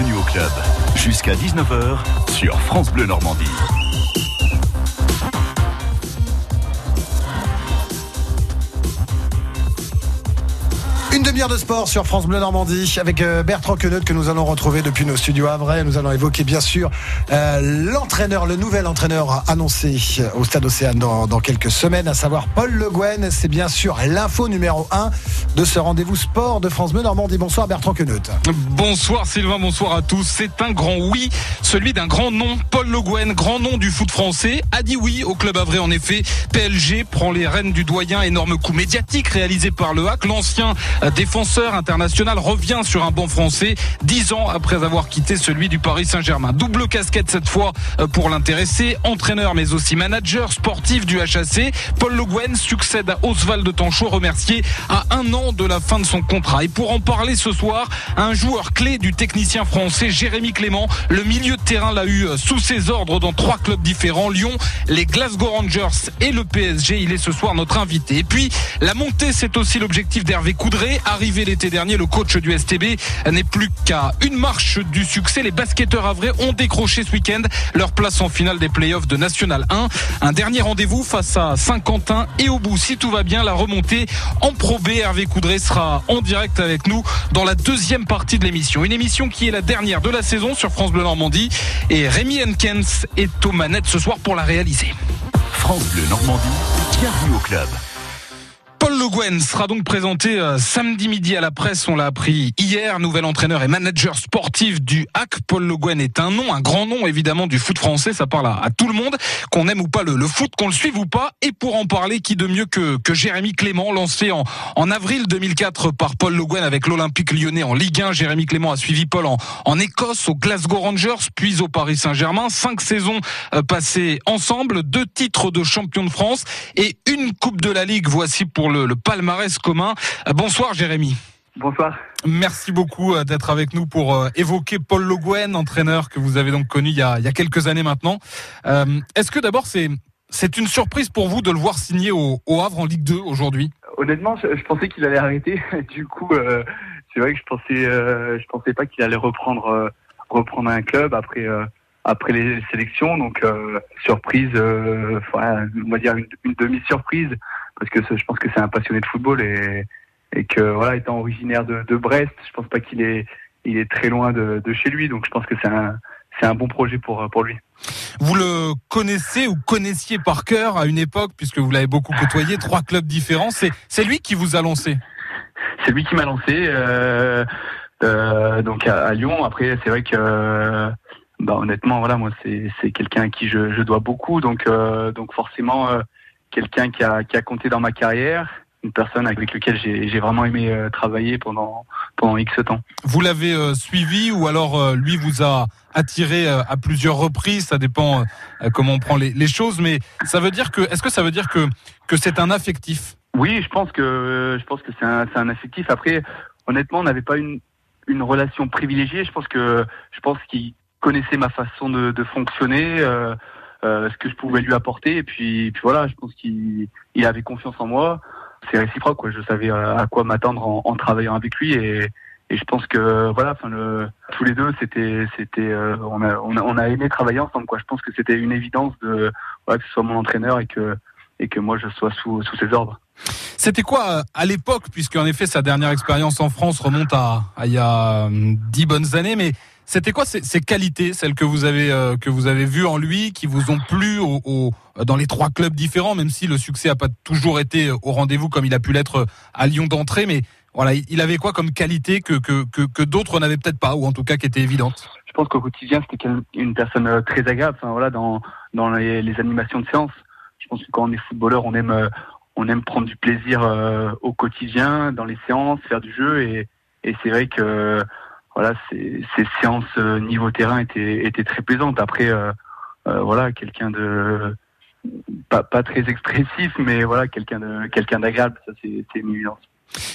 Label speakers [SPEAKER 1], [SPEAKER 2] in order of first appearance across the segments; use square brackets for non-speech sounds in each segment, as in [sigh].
[SPEAKER 1] bienvenue au club. Jusqu'à 19h sur France Bleu Normandie.
[SPEAKER 2] Une demi-heure de sport sur France Bleu Normandie avec euh, Bertrand Queneut que nous allons retrouver depuis nos studios à Vrai. Nous allons évoquer bien sûr euh, l'entraîneur, le nouvel entraîneur annoncé au Stade Océane dans, quelques semaines, à savoir Paul Le Guen. C'est bien sûr l'info numéro 1 de ce rendez-vous sport de France Bleu Normandie. Bonsoir Bertrand Queneut.
[SPEAKER 3] Bonsoir Sylvain, bonsoir à tous. C'est un grand oui, celui d'un grand nom. Paul Le Guen, grand nom du foot français, a dit oui au club Avray en effet. PLG prend les rênes du doyen, énorme coup médiatique réalisé par le HAC. L'ancien défenseur international revient sur un banc français dix ans après avoir quitté celui du Paris Saint-Germain. Double casquette cette fois euh, pour l'intéressé, entraîneur mais aussi manager sportif du HAC. Paul Le Guen succède à Oswald Tanchot, remercié à un an de la fin de son contrat. Et pour en parler ce soir, un joueur clé du technicien français Jérémy Clément, le milieu de terrain l'a eu euh, sous ses ordres dans trois clubs différents, Lyon, les Glasgow Rangers et le PSG. Il est ce soir notre invité. Et puis, la montée, c'est aussi l'objectif d'Hervé Coudray Arrivé l'été dernier, le coach du STB n'est plus qu'à une marche du succès. Les basketteurs avrais ont décroché ce week-end leur place en finale des playoffs de National 1. Un dernier rendez-vous face à Saint-Quentin et au bout, si tout va bien, la remontée en Pro B. Hervé Coudray sera en direct avec nous dans la deuxième partie de l'émission. Une émission qui est la dernière de la saison sur France Bleu Normandie et Rémi Henkens est aux manettes ce soir pour la réaliser.
[SPEAKER 1] France Bleu Normandie, bienvenue au club.
[SPEAKER 3] Le Guen sera donc présenté euh, samedi midi à la presse. On l'a appris hier. Nouvel entraîneur et manager sportif du HAC. Paul Le Guen est un nom, un grand nom évidemment du foot français. Ça parle à, tout le monde, qu'on aime ou pas le, foot, qu'on le suive ou pas. Et pour en parler, qui de mieux que, que Jérémy Clément, lancé en, en avril 2004 par Paul Le Guen avec l'Olympique lyonnais en Ligue 1. Jérémy Clément a suivi Paul en, en Écosse, au Glasgow Rangers, puis au Paris Saint-Germain. Cinq saisons euh, passées ensemble, deux titres de champion de France et une Coupe de la Ligue. Voici pour le, palmarès commun. Euh, bonsoir Jérémy.
[SPEAKER 4] Bonsoir.
[SPEAKER 3] Merci beaucoup euh, d'être avec nous pour euh, évoquer Paul Le Guen, entraîneur que vous avez donc connu il y a, quelques années maintenant. Est-ce que d'abord c'est c'est une surprise pour vous de le voir signer au, Havre en Ligue 2 aujourd'hui?
[SPEAKER 4] Honnêtement, je, pensais qu'il allait arrêter. [laughs] Du coup, c'est vrai que je pensais je pensais pas qu'il allait reprendre reprendre un club après après les sélections. Donc surprise, on va dire une demi-surprise parce que je pense que c'est un passionné de football et, et que voilà, étant originaire de, de, Brest, je pense pas qu'il est il est très loin de, de, chez lui, donc je pense que c'est un c'est un bon projet pour pour lui.
[SPEAKER 3] Vous le connaissez ou connaissiez par cœur à une époque, puisque vous l'avez beaucoup côtoyé, trois clubs différents. C'est c'est lui qui vous a lancé?
[SPEAKER 4] C'est lui qui m'a lancé. Euh, euh, donc à, Lyon. Après, c'est vrai que bah, honnêtement, voilà, moi c'est c'est quelqu'un à qui je, je dois beaucoup, donc euh, donc forcément euh, quelqu'un qui a, qui a compté dans ma carrière, une personne avec laquelle j'ai vraiment aimé euh, travailler pendant, pendant X temps.
[SPEAKER 3] Vous l'avez euh, suivi ou alors euh, lui vous a attiré à plusieurs reprises? Ça dépend comment on prend les, les, choses, mais ça veut dire que est-ce que ça veut dire que que c'est un affectif?
[SPEAKER 4] Oui, je pense que je pense que c'est un, un affectif. Après, honnêtement, on n'avait pas une une relation privilégiée. Je pense que je pense qu'il connaissait ma façon de, de fonctionner. Euh, ce que je pouvais lui apporter. Et puis, voilà, je pense qu'il il avait confiance en moi. C'est réciproque, quoi. Je savais euh, à quoi m'attendre en, travaillant avec lui et, je pense que voilà, tous les deux, c'était, euh, on, a, aimé travailler ensemble, quoi. Je pense que c'était une évidence de voilà, que ce soit mon entraîneur et que et que moi je sois sous, ses ordres.
[SPEAKER 3] C'était quoi à l'époque, puisque en effet sa dernière expérience en France remonte à, il y a dix bonnes années, mais c'était quoi ces, qualités, celles que vous avez euh, que vous avez vues en lui, qui vous ont plu au, dans les trois clubs différents, même si le succès n'a pas toujours été au rendez-vous comme il a pu l'être à Lyon d'entrée, mais voilà, il avait quoi comme qualité que que, que, d'autres n'avaient peut-être pas, ou en tout cas qui était évidente
[SPEAKER 4] Je pense qu'au quotidien, c'était une personne euh, très agréable. Voilà, dans dans les, animations de séance, je pense que quand on est footballeur, on aime euh, on aime prendre du plaisir au quotidien, dans les séances, faire du jeu, et, et c'est vrai que voilà, ces, ces séances euh, niveau terrain étaient, étaient très plaisantes. Après, euh, euh, voilà, quelqu'un de pas, pas très expressif, mais voilà, quelqu'un de quelqu'un d'agréable, ça c'est une évidence.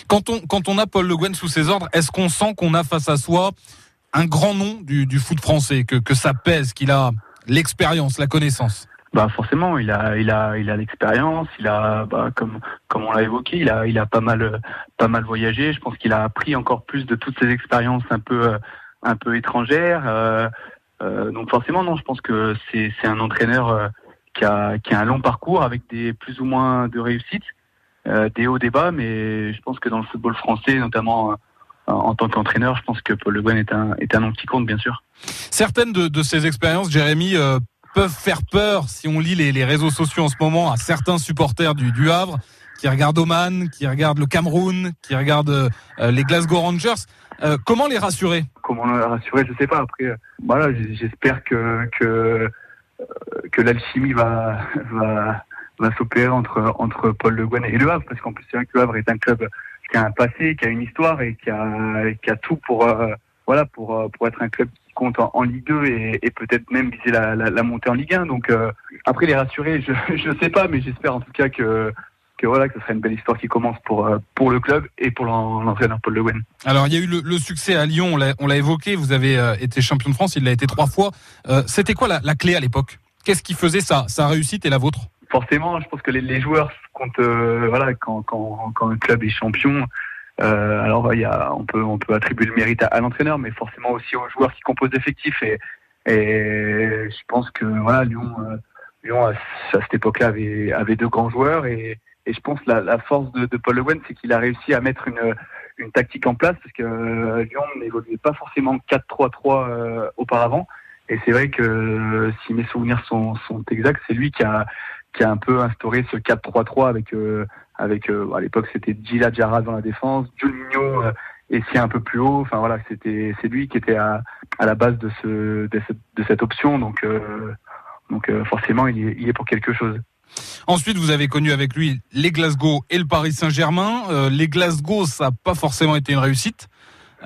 [SPEAKER 3] Quand on quand on a Paul Le Guen sous ses ordres, est-ce qu'on sent qu'on a face à soi un grand nom du, du foot français, que que ça pèse, qu'il a l'expérience, la connaissance?
[SPEAKER 4] Bah forcément, il a, il a, il a l'expérience. Il a, bah, comme, comme on l'a évoqué, il a, il a pas mal, pas mal voyagé. Je pense qu'il a appris encore plus de toutes ces expériences un peu, un peu étrangère. donc forcément, non, je pense que c'est un entraîneur qui a, qui a un long parcours avec des plus ou moins de réussites, des hauts, des bas, mais je pense que dans le football français, notamment en tant qu'entraîneur, je pense que Paul Le Guen est un, est un nom qui compte, bien sûr.
[SPEAKER 3] Certaines de, de ces expériences, Jérémy, peuvent faire peur si on lit les, réseaux sociaux en ce moment à certains supporters du, Havre qui regardent Oman, qui regardent le Cameroun, qui regardent euh, les Glasgow Rangers. Euh, comment les rassurer?
[SPEAKER 4] Comment les rassurer? Je sais pas. Après, euh, voilà, j'espère que que l'alchimie va va s'opérer entre entre Paul Le Guen et le Havre, parce qu'en plus c'est vrai que le Havre est un club qui a un passé, qui a une histoire et qui a qui a tout pour voilà pour pour être un club compte en, Ligue 2 et, et peut-être même viser la, la, la, montée en Ligue 1. Donc après les rassurer, je [laughs] je sais pas, mais j'espère en tout cas que que voilà, que ce serait une belle histoire qui commence pour euh, pour le club et pour l'entraîneur Paul Le Guen.
[SPEAKER 3] Alors il y a eu le, le succès à Lyon, on l'a évoqué. Vous avez euh, été champion de France, il l'a été trois fois. Euh, C'était quoi la, la, clé à l'époque? Qu'est-ce qui faisait sa, sa réussite et la vôtre?
[SPEAKER 4] Forcément, je pense que les, les joueurs comptent. Euh, voilà, quand, quand, quand un club est champion, alors il y a, on peut on peut attribuer le mérite à, à l'entraîneur, mais forcément aussi aux joueurs qui composent l'effectif. Et, et je pense que voilà, Lyon. Lyon à, cette époque-là avait, avait deux grands joueurs et, et je pense la, la force de, de Paul Le Guen, c'est qu'il a réussi à mettre une, une tactique en place parce que euh, Lyon n'évoluait pas forcément 4-3-3 euh, auparavant. Et c'est vrai que euh, si mes souvenirs sont, sont exacts, c'est lui qui a, qui a un peu instauré ce 4-3-3 avec, euh, avec à l'époque c'était Gila Jara dans la défense, Juninho et si un peu plus haut. Enfin voilà, c'était c'est lui qui était à, à la base de ce de cette, de cette option. Donc donc forcément il est, il est pour quelque chose.
[SPEAKER 3] Ensuite, vous avez connu avec lui les Glasgow et le Paris Saint-Germain. Euh, les Glasgow, ça n'a pas forcément été une réussite.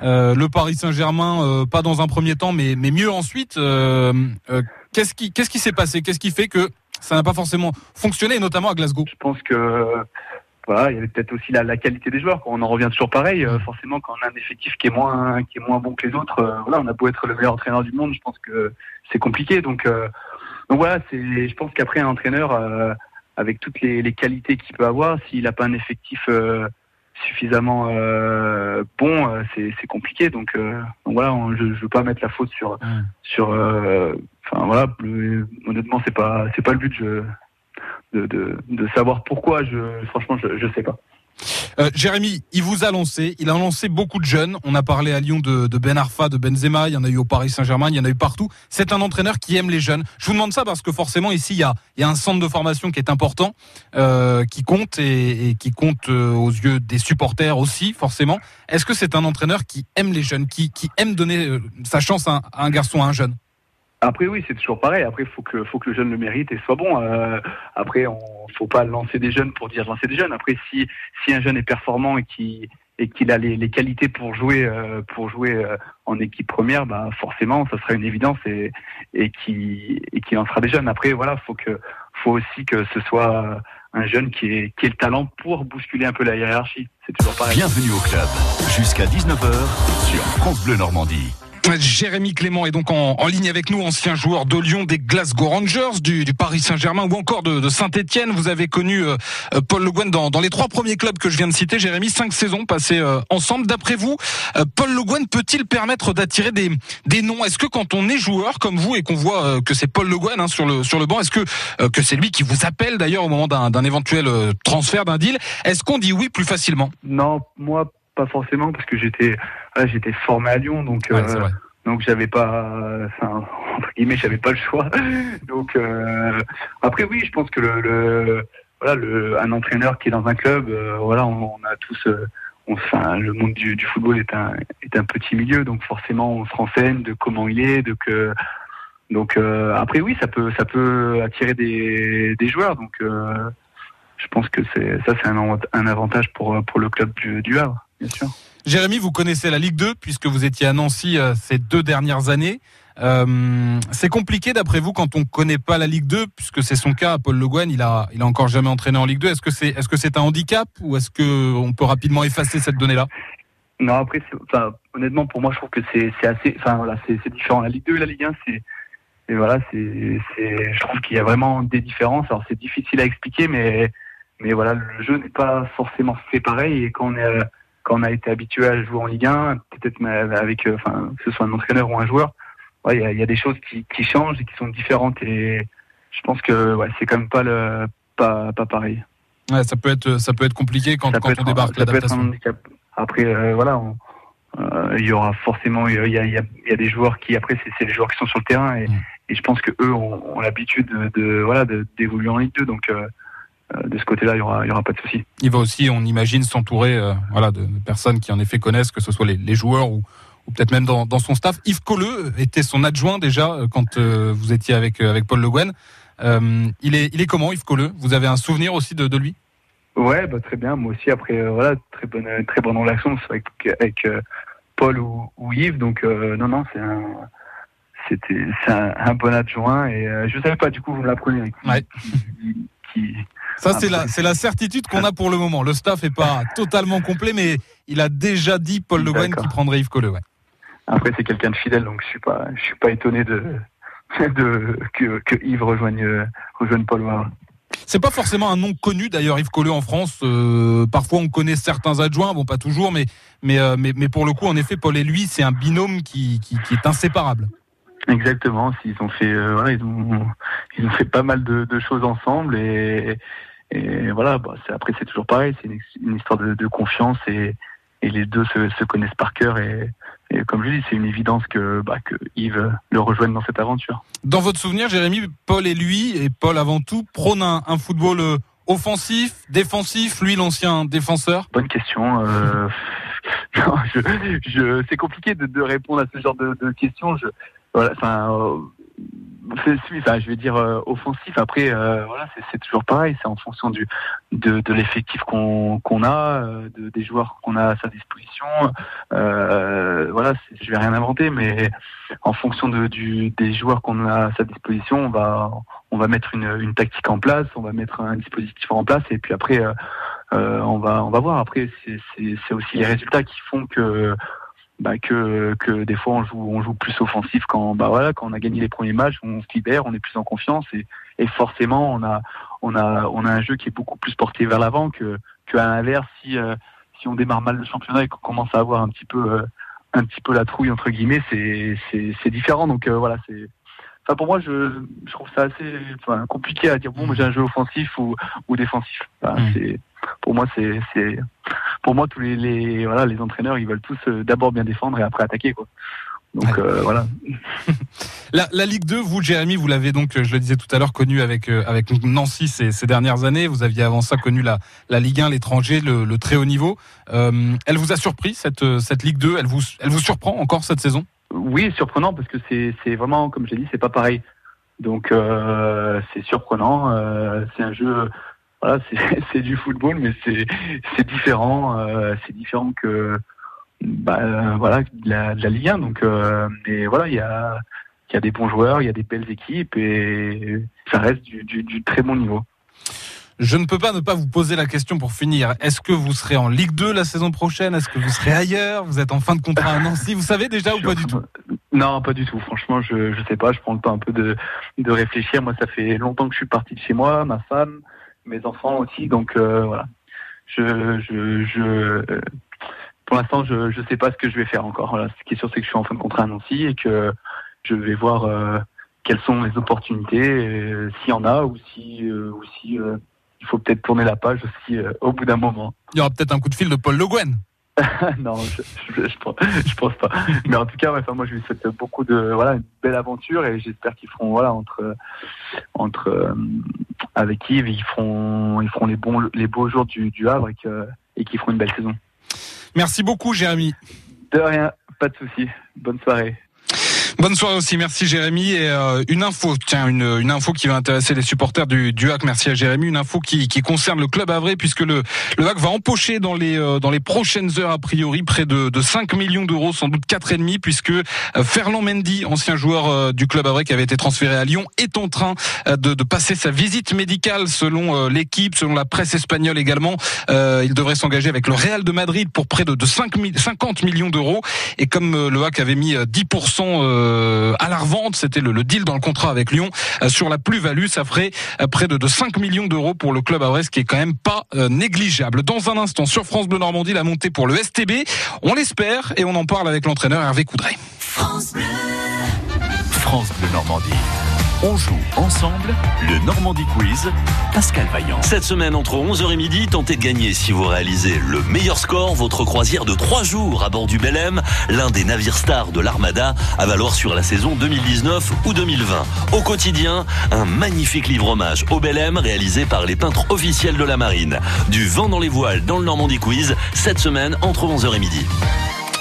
[SPEAKER 3] Euh, le Paris Saint-Germain, euh, pas dans un premier temps, mais, mais mieux ensuite. Euh, euh, qu'est-ce qui qu'est-ce qui s'est passé? Qu'est-ce qui fait que ça n'a pas forcément fonctionné, notamment à Glasgow?
[SPEAKER 4] Je pense que voilà, il y avait peut-être aussi la, la, qualité des joueurs. On en revient toujours pareil. forcément, quand on a un effectif qui est moins qui est moins bon que les autres, voilà, on a beau être le meilleur entraîneur du monde, je pense que c'est compliqué. Donc donc voilà, c'est, je pense qu'après un entraîneur, euh, avec toutes les, les qualités qu'il peut avoir, s'il n'a pas un effectif euh, suffisamment euh, bon, euh, c'est, compliqué. Donc, euh, donc voilà, on, je ne veux pas mettre la faute sur, mmh. sur. Enfin voilà, honnêtement, c'est pas, c'est pas le but. Je, de, savoir pourquoi. Franchement, je, je sais pas.
[SPEAKER 3] Euh, Jérémy, il vous a lancé, il a lancé beaucoup de jeunes. On a parlé à Lyon de, Ben Arfa, de Benzema, il y en a eu au Paris Saint-Germain, il y en a eu partout. C'est un entraîneur qui aime les jeunes. Je vous demande ça parce que forcément ici il y a, un centre de formation qui est important, euh, qui compte et, qui compte euh, aux yeux des supporters aussi forcément. Est-ce que c'est un entraîneur qui aime les jeunes, qui, aime donner sa chance à un garçon, à un jeune?
[SPEAKER 4] Après oui, c'est toujours pareil. Après, faut que faut que le jeune le mérite et soit bon. Euh, après, on faut pas lancer des jeunes pour dire lancer des jeunes. Après, si si un jeune est performant et qui et qu'il a les, les, qualités pour jouer euh, pour jouer euh, en équipe première, bah forcément, ça sera une évidence et et qui et qui lancera des jeunes. Après, voilà, faut que faut aussi que ce soit un jeune qui est qui ait le talent pour bousculer un peu la hiérarchie. C'est toujours pareil.
[SPEAKER 1] Bienvenue au club. Jusqu'à 19h sur France Bleu Normandie.
[SPEAKER 3] Jérémy Clément est donc en, ligne avec nous, ancien joueur de Lyon, des Glasgow Rangers, du, Paris Saint-Germain ou encore de, Saint-Etienne. Vous avez connu euh, euh, Paul Le Guen dans, les trois premiers clubs que je viens de citer. Jérémy, cinq saisons passées euh, ensemble. D'après vous, Paul Le Guen peut-il permettre d'attirer des, des noms? Est-ce que quand on est joueur comme vous et qu'on voit que c'est Paul Le Guen hein, sur, le, sur le banc, est-ce que, que c'est lui qui vous appelle d'ailleurs au moment d'un éventuel transfert, d'un deal? Est-ce qu'on dit oui plus facilement?
[SPEAKER 4] Non, moi pas forcément parce que j'étais j'étais formé à Lyon donc ouais, euh, donc j'avais pas enfin entre guillemets j'avais pas le choix [laughs] donc euh, après oui je pense que le, le, voilà le un entraîneur qui est dans un club euh, voilà on, on, a tous euh, on, enfin, le monde du, du, football est un est un petit milieu donc forcément on se renseigne de comment il est de que donc après oui ça peut ça peut attirer des, des joueurs donc je pense que c'est ça c'est un, un avantage pour pour le club du, du Havre bien sûr.
[SPEAKER 3] Jérémy, vous connaissez la Ligue 2 puisque vous étiez à Nancy euh, ces deux dernières années. Euh, c'est compliqué d'après vous quand on connaît pas la Ligue 2 puisque c'est son cas. Paul Le Guen, il a, il a encore jamais entraîné en Ligue 2. Est-ce que c'est, est-ce que c'est un handicap ou est-ce que on peut rapidement effacer cette donnée-là?
[SPEAKER 4] Non, après, honnêtement, pour moi, je trouve que c'est, assez, enfin voilà, c'est, différent. La Ligue 2 et la Ligue 1, c'est, et voilà, c'est, je trouve qu'il y a vraiment des différences. Alors c'est difficile à expliquer, mais, mais voilà, le jeu n'est pas forcément fait pareil et quand on est quand on a été habitué à jouer en Ligue 1, peut-être avec, enfin, que ce soit un entraîneur ou un joueur, il y, a, y, a, des choses qui, qui, changent et qui sont différentes et je pense que ouais, c'est quand même pas le pas, pas pareil.
[SPEAKER 3] Ouais, ça peut être ça peut être compliqué quand, quand on débarque l'adaptation.
[SPEAKER 4] Après voilà, euh, il y aura forcément il y a, y, a, y a, des joueurs qui après c'est les joueurs qui sont sur le terrain et, mm. et je pense que eux ont, ont l'habitude de, de, voilà d'évoluer en Ligue 2 donc euh, euh, de ce côté-là, il y aura, pas de souci.
[SPEAKER 3] Il va aussi, on imagine, s'entourer, euh, voilà, de, personnes qui en effet connaissent, que ce soit les, les joueurs ou, ou peut-être même dans, dans, son staff. Yves Colleux était son adjoint déjà quand vous étiez avec avec Paul Le Guen. il est, il est comment Yves Colleux? Vous avez un souvenir aussi de, de lui?
[SPEAKER 4] Ouais, bah, très bien. Moi aussi, après, voilà, très bonne, très bonne relation avec, avec Paul ou, Yves. Donc, euh, non, non, c'est un, c'était, c'est un, bon adjoint. Et euh, je savais pas, du coup, vous me l'apprenez.
[SPEAKER 3] Ouais. Ça, c'est la, c'est la certitude qu'on a pour le moment. Le staff est pas totalement complet, mais il a déjà dit, Paul Le Guen, qu'il prendrait Yves Colleux. Ouais.
[SPEAKER 4] Après, c'est quelqu'un de fidèle, donc je suis pas, je suis pas étonné de, [laughs] de que, que Yves rejoigne, rejoigne Paul
[SPEAKER 3] c'est pas forcément un nom connu d'ailleurs Yves Colleux en France. Euh, parfois on connaît certains adjoints, bon pas toujours, mais mais euh, mais, mais, pour le coup en effet Paul et lui c'est un binôme qui, qui, qui, est inséparable.
[SPEAKER 4] Exactement. Ils ont fait euh, voilà, ils ont ils ont fait pas mal de, de choses ensemble et et voilà. Bah, après c'est toujours pareil, c'est une, histoire de, de, confiance et et les deux se, se connaissent par cœur et et comme je dis, c'est une évidence que, bah, que Yves le rejoigne dans cette aventure.
[SPEAKER 3] Dans votre souvenir, Jérémy, Paul et lui, et Paul avant tout, prônent un, football euh, offensif, défensif, lui l'ancien défenseur?
[SPEAKER 4] Bonne question. Euh... [laughs] je, je, c'est compliqué de, de, répondre à ce genre de, de questions. Je, voilà, enfin, euh, enfin, je vais dire euh, offensif. Après, euh, voilà, c'est toujours pareil. C'est en fonction du de, de l'effectif qu'on qu'on a, euh, de, des joueurs qu'on a à sa disposition. voilà, je vais rien inventer, mais en fonction de, du, des joueurs qu'on a à sa disposition, on va on va mettre une, une tactique en place, on va mettre un dispositif en place, et puis après, on va on va voir. Après, c'est aussi les résultats qui font que bah, que, que des fois on joue, on joue plus offensif quand, bah voilà, quand on a gagné les premiers matchs, on se libère, on est plus en confiance et, et forcément on a, on a, on a un jeu qui est beaucoup plus porté vers l'avant que, que à l'inverse si, euh, si on démarre mal le championnat et qu'on commence à avoir un petit peu, euh, un petit peu la trouille entre guillemets, c'est, c'est, c'est différent. Donc euh, voilà, c'est, enfin pour moi je, je trouve ça assez, enfin, compliqué à dire bon j'ai un jeu offensif ou, ou défensif. Enfin, mmh. c'est, pour moi c'est, c'est pour moi, tous les, les, voilà, les entraîneurs, ils veulent tous euh, d'abord bien défendre et après attaquer. Quoi. Donc euh, voilà. [laughs]
[SPEAKER 3] la, la, Ligue 2, vous, Jérémy, vous l'avez donc, je le disais tout à l'heure, connu avec euh, avec Nancy ces, ces, dernières années. Vous aviez avant ça connu la, la Ligue 1, l'étranger, le, le, très haut niveau. Euh, elle vous a surpris cette cette Ligue 2 Elle vous elle vous surprend encore cette saison?
[SPEAKER 4] Oui, surprenant parce que c'est c'est vraiment, comme j'ai dit, c'est pas pareil. Donc euh, c'est surprenant. c'est un jeu voilà, [laughs] c'est du football, mais c'est différent. Euh, c'est différent que bah, voilà de la, de la Ligue 1. Donc, euh, mais voilà, il y a y a des bons joueurs, il y a des belles équipes et ça reste du, du, du très bon niveau.
[SPEAKER 3] Je ne peux pas ne pas vous poser la question pour finir. Est-ce que vous serez en Ligue 2 la saison prochaine? Est-ce que vous serez ailleurs? Vous êtes en fin de contrat à Nancy? Vous savez déjà ou pas du tout?
[SPEAKER 4] Non, pas du tout. Franchement, je ne sais pas. Je prends le temps un peu de, de réfléchir. Moi, ça fait longtemps que je suis parti de chez moi, ma femme mes enfants aussi. Donc euh, voilà, je, je, je euh, pour l'instant, je ne sais pas ce que je vais faire encore. Voilà, ce qui est sûr, c'est que je suis en fin de contrat à Nancy et que je vais voir euh, quelles sont les opportunités, s'il y en a, ou si, ou si il faut peut-être tourner la page aussi au bout d'un moment.
[SPEAKER 3] Il y aura peut-être un coup de fil de Paul Le Guen. [laughs]
[SPEAKER 4] non, je, je, je, pense pas. Mais en tout cas, enfin, moi, je lui souhaite beaucoup de, voilà, une belle aventure et j'espère qu'ils feront, voilà, entre, entre, euh, avec Yves, ils feront, ils feront les bons, les beaux jours du, du Havre et que, et qu'ils feront une belle saison.
[SPEAKER 3] Merci beaucoup, Jérémy.
[SPEAKER 4] De rien, pas de souci. Bonne soirée.
[SPEAKER 3] Bonne soirée aussi, merci Jérémy. Et euh, une info, tiens, une, info qui va intéresser les supporters du, du HAC, merci à Jérémy, une info qui, concerne le club Havre, puisque le, le HAC va empocher dans les, euh, dans les prochaines heures, a priori, près de, de 5 millions d'euros, sans doute 4,5, puisque euh, Ferland Mendy, ancien joueur du club Havre qui avait été transféré à Lyon, est en train de, de passer sa visite médicale selon l'équipe, selon la presse espagnole également. il devrait s'engager avec le Real de Madrid pour près de, de 5, 50 millions d'euros. Et comme le HAC avait mis 10% à la revente. C'était le, deal dans le contrat avec Lyon sur la plus-value. Ça ferait près de, de 5 millions d'euros pour le club Brest, qui est quand même pas négligeable. Dans un instant, sur France Bleu Normandie, la montée pour le STB. On l'espère et on en parle avec l'entraîneur Hervé Coudray.
[SPEAKER 1] France Bleu. France Bleu Normandie. On joue ensemble le Normandie Quiz, Pascal Vaillant.
[SPEAKER 5] Cette semaine, entre 11h et midi, tentez de gagner, si vous réalisez le meilleur score, votre croisière de 3 jours à bord du Belém, l'un des navires stars de l'Armada, à valoir sur la saison 2019 ou 2020. Au quotidien, un magnifique livre-hommage au Belém réalisé par les peintres officiels de la marine. Du vent dans les voiles dans le Normandie Quiz, cette semaine, entre 11h et midi.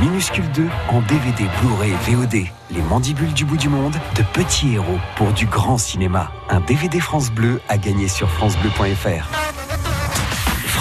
[SPEAKER 6] Minuscule 2 en DVD, Blu-ray VOD. Les mandibules du bout du monde, de petits héros pour du grand cinéma. Un DVD France Bleu à gagner sur francebleu.fr.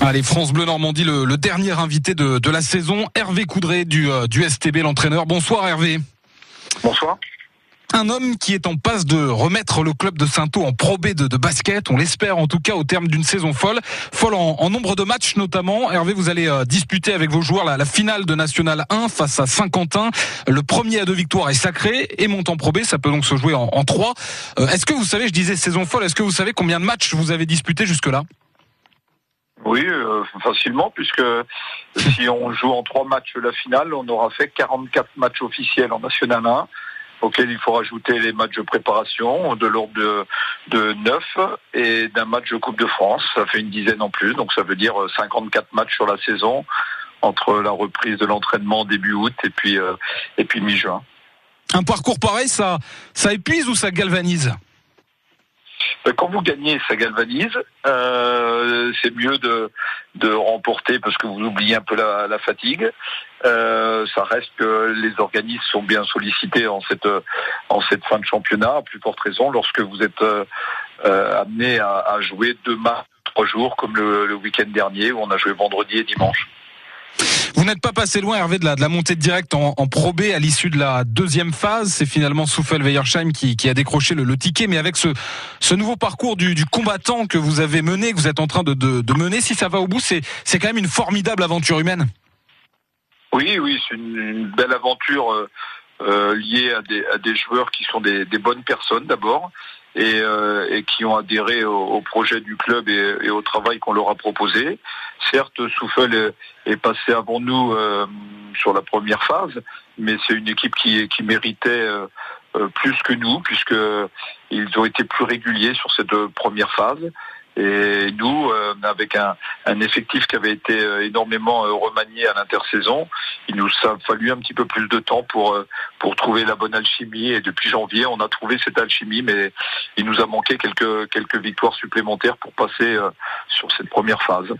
[SPEAKER 3] Allez, France Bleu Normandie, le, dernier invité de, la saison, Hervé Coudray du, euh, du STB, l'entraîneur. Bonsoir Hervé.
[SPEAKER 7] Bonsoir.
[SPEAKER 3] Un homme qui est en passe de remettre le club de Saint-O en probé de, de, basket, on l'espère en tout cas au terme d'une saison folle, folle en, nombre de matchs notamment. Hervé, vous allez euh, disputer avec vos joueurs la, finale de National 1 face à Saint-Quentin. Le premier à deux victoires est sacré et monte en probé, ça peut donc se jouer en, en trois. Euh, est-ce que vous savez, je disais saison folle, est-ce que vous savez combien de matchs vous avez disputé jusque-là?
[SPEAKER 7] Oui, euh, facilement, puisque [laughs] si on joue en trois matchs la finale, on aura fait 44 matchs officiels en National 1 auquel il faut rajouter les matchs de préparation de l'ordre de, de 9 et d'un match de Coupe de France. Ça fait une dizaine en plus, donc ça veut dire 54 matchs sur la saison entre la reprise de l'entraînement début août et puis, euh, puis mi-juin.
[SPEAKER 3] Un parcours pareil, ça, ça épuise ou ça galvanise?
[SPEAKER 7] Quand vous gagnez, ça galvanise. Euh, c'est mieux de, remporter parce que vous oubliez un peu la, fatigue. Euh, ça reste que les organismes sont bien sollicités en cette fin de championnat, à plus forte raison lorsque vous êtes euh, amené à, jouer deux matchs trois jours comme le week-end dernier où on a joué vendredi et dimanche.
[SPEAKER 3] Vous n'êtes pas passé loin, Hervé, de la, de la montée directe en, en B à l'issue de la deuxième phase. C'est finalement Souffel Weyersheim qui, qui, a décroché le, ticket. Mais avec ce, ce nouveau parcours du, du, combattant que vous avez mené, que vous êtes en train de, de, de mener, si ça va au bout, c'est quand même une formidable aventure humaine.
[SPEAKER 7] Oui, oui, c'est une, une, belle aventure euh, euh, liée à des, à des, joueurs qui sont des, des bonnes personnes d'abord et, euh, et, qui ont adhéré au, projet du club et, au travail qu'on leur a proposé. Certes, Souffel est, passé avant nous euh, sur la première phase, mais c'est une équipe qui, qui méritait euh, euh, plus que nous, puisque ils ont été plus réguliers sur cette première phase. Et nous, euh, avec un, effectif qui avait été euh, énormément euh, remanié à l'intersaison, il nous a fallu un petit peu plus de temps pour trouver la bonne alchimie. Et depuis janvier, on a trouvé cette alchimie, mais il nous a manqué quelques victoires supplémentaires pour passer sur cette première phase.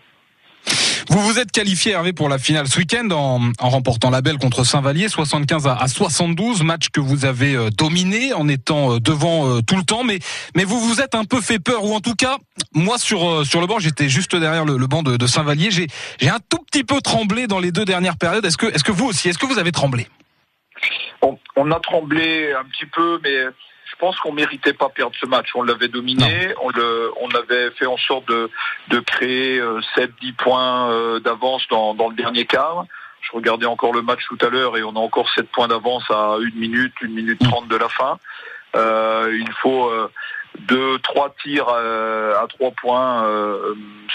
[SPEAKER 3] Vous vous êtes qualifié Hervé pour la finale ce week-end en, remportant la belle contre Saint-Vallier, 75 à, 72, match que vous avez euh, dominé en étant euh, devant euh, tout le temps, mais mais vous vous êtes un peu fait peur ou en tout cas moi sur sur le banc j'étais juste derrière le, banc de, Saint-Vallier, j'ai un tout petit peu tremblé dans les deux dernières périodes. Est-ce que est-ce que vous aussi, est-ce que vous avez tremblé?
[SPEAKER 7] On, a tremblé un petit peu, mais pense qu'on méritait pas perdre ce match. On l'avait dominé, on, le, on avait fait en sorte de, de créer 7-10 euh, points euh, d'avance dans, dans le dernier quart. Je regardais encore le match tout à l'heure et on a encore 7 points d'avance à une minute, une minute trente de la fin. Euh, il faut euh, deux, trois tirs à trois points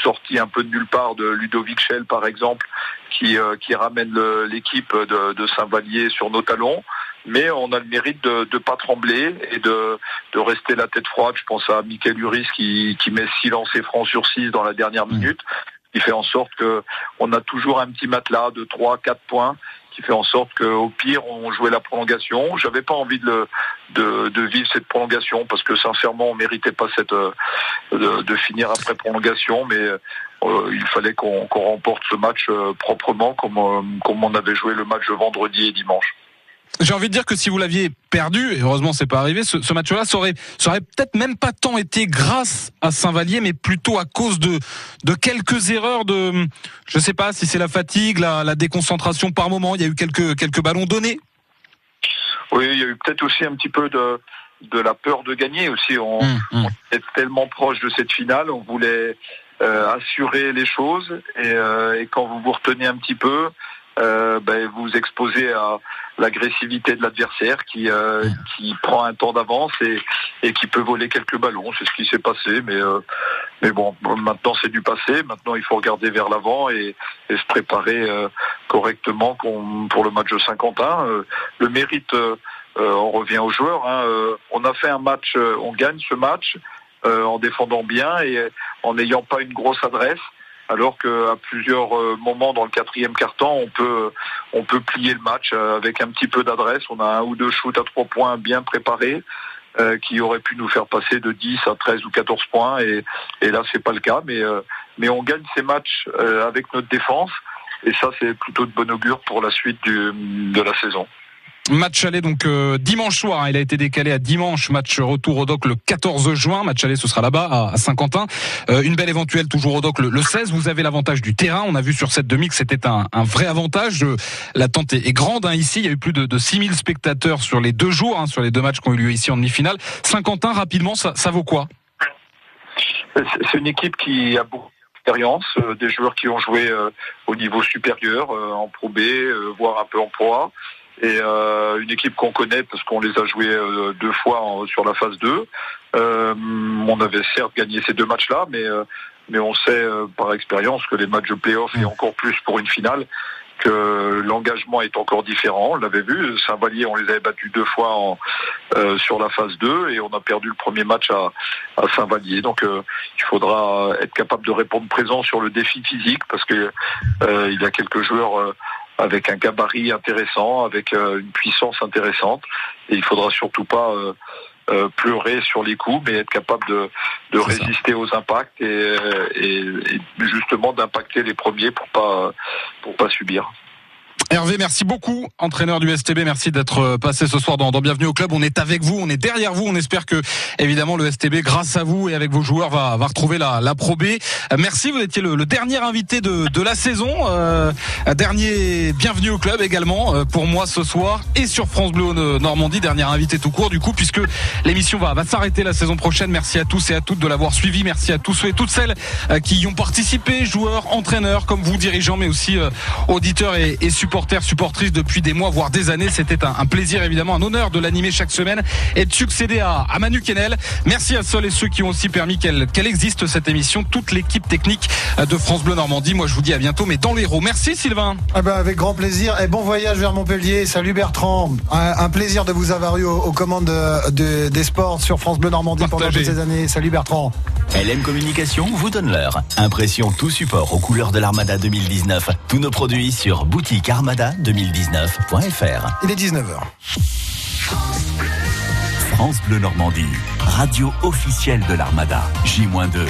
[SPEAKER 7] sortis un peu de nulle part de Ludovic Schell par exemple, qui, qui ramène l'équipe de, de Saint-Vallier sur nos talons mais on a le mérite de ne pas trembler et de, de rester la tête froide. Je pense à Michael Uris qui, qui met 6 lancers francs sur 6 dans la dernière mmh. minute, qui fait en sorte que on a toujours un petit matelas de 3 4 points qui fait en sorte qu'au pire, on jouait la prolongation. J'avais pas envie de, de, de, vivre cette prolongation parce que sincèrement, on méritait pas cette de, de finir après prolongation, mais euh, il fallait qu'on remporte ce match euh, proprement comme, euh, comme on avait joué le match de vendredi et dimanche.
[SPEAKER 3] J'ai envie de dire que si vous l'aviez perdu, et heureusement c'est pas arrivé, ce, ce match-là, ça aurait, ça aurait peut-être même pas tant été grâce à Saint-Vallier, mais plutôt à cause de, de quelques erreurs de, je sais pas si c'est la fatigue, la, la, déconcentration par moment. Il y a eu quelques, quelques ballons donnés.
[SPEAKER 7] Oui, il y a eu peut-être aussi un petit peu de, de la peur de gagner aussi. On, mmh, mmh. on est tellement proche de cette finale, on voulait euh, assurer les choses et, euh, et, quand vous vous retenez un petit peu, euh, ben, vous exposez à l'agressivité de l'adversaire qui euh, qui prend un temps d'avance et, et qui peut voler quelques ballons. C'est ce qui s'est passé, mais euh, mais bon, maintenant c'est du passé. Maintenant, il faut regarder vers l'avant et, et, se préparer euh, correctement pour le match de Saint-Quentin. le mérite, on revient aux joueurs. Hein. on a fait un match, on gagne ce match. Euh, en défendant bien et en n'ayant pas une grosse adresse. Alors qu'à plusieurs euh, moments dans le quatrième quart-temps, on peut, plier le match euh, avec un petit peu d'adresse. On a un ou deux shoots à trois points bien préparés. Euh, qui auraient pu nous faire passer de 10 à 13 ou 14 points et, et là c'est pas le cas mais on gagne ces matchs avec notre défense et ça c'est plutôt de bon augure pour la suite de la saison.
[SPEAKER 3] Match aller donc euh, dimanche soir, hein, il a été décalé à dimanche, match retour au doc le 14 juin, match aller ce sera là-bas à, Saint-Quentin. Euh, une belle éventuelle toujours au doc le, 16, vous avez l'avantage du terrain, on a vu sur cette demi que c'était un, vrai avantage, l'attente est, est grande hein, ici, il y a eu plus de, de 6000 spectateurs sur les deux jours, hein, sur les deux matchs qui ont eu lieu ici en demi-finale. Saint-Quentin rapidement, ça, vaut quoi?
[SPEAKER 7] C'est une équipe qui a beaucoup d'expérience, euh, des joueurs qui ont joué euh, au niveau supérieur, euh, en Pro B, voire un peu en Pro A et euh, une équipe qu'on connaît parce qu'on les a joués euh, deux fois en, sur la phase 2. Euh, on avait certes gagné ces deux matchs-là, mais mais on sait par expérience que les matchs de play-off et encore plus pour une finale que l'engagement est encore différent. On l'avait vu, Saint-Vallier, on les avait battus deux fois en, euh, sur la phase 2 et on a perdu le premier match à, à Saint-Vallier. Donc euh, il faudra être capable de répondre présent sur le défi physique parce que euh, il y a quelques joueurs avec un gabarit intéressant, avec euh, une puissance intéressante. Et il faudra surtout pas euh, euh, pleurer sur les coups, mais être capable de, de résister ça. aux impacts et, et, et justement d'impacter les premiers pour pas pour pas subir.
[SPEAKER 3] Hervé, merci beaucoup, entraîneur du STB. Merci d'être passé ce soir dans, dans, Bienvenue au club. On est avec vous, on est derrière vous. On espère que, évidemment, le STB, grâce à vous et avec vos joueurs, va, va retrouver la, la Pro B. Merci, vous étiez le, le dernier invité de, de la saison. Euh, dernier Bienvenue au club également euh, pour moi ce soir et sur France Bleu Normandie. Dernier invité tout court, du coup, puisque l'émission va, va s'arrêter la saison prochaine. Merci à tous et à toutes de l'avoir suivi. Merci à tous et toutes celles euh, qui y ont participé, joueurs, entraîneurs, comme vous, dirigeants, mais aussi euh, auditeurs et, et supporters supportrices depuis des mois, voire des années. C'était un, un, plaisir, évidemment, un honneur de l'animer chaque semaine et de succéder à, à Manu Kennel. Merci à ceux et ceux qui ont aussi permis qu'elle qu existe, cette émission, toute l'équipe technique de France Bleu Normandie. Moi, je vous dis à bientôt, mais dans l'héros. Merci, Sylvain.
[SPEAKER 2] Ah ben, avec grand plaisir et bon voyage vers Montpellier. Salut Bertrand. Un, un plaisir de vous avoir eu aux, aux commandes de, de, des sports sur France Bleu Normandie Partagez. pendant toutes ces années. Salut Bertrand.
[SPEAKER 1] LM Communication vous donne l'heure. Impression tout support aux couleurs de l'Armada 2019. Tous nos produits sur boutique Armada 2019.fr.
[SPEAKER 2] Il est 19h.
[SPEAKER 1] France Bleu Normandie, radio officielle de l'Armada. J-2.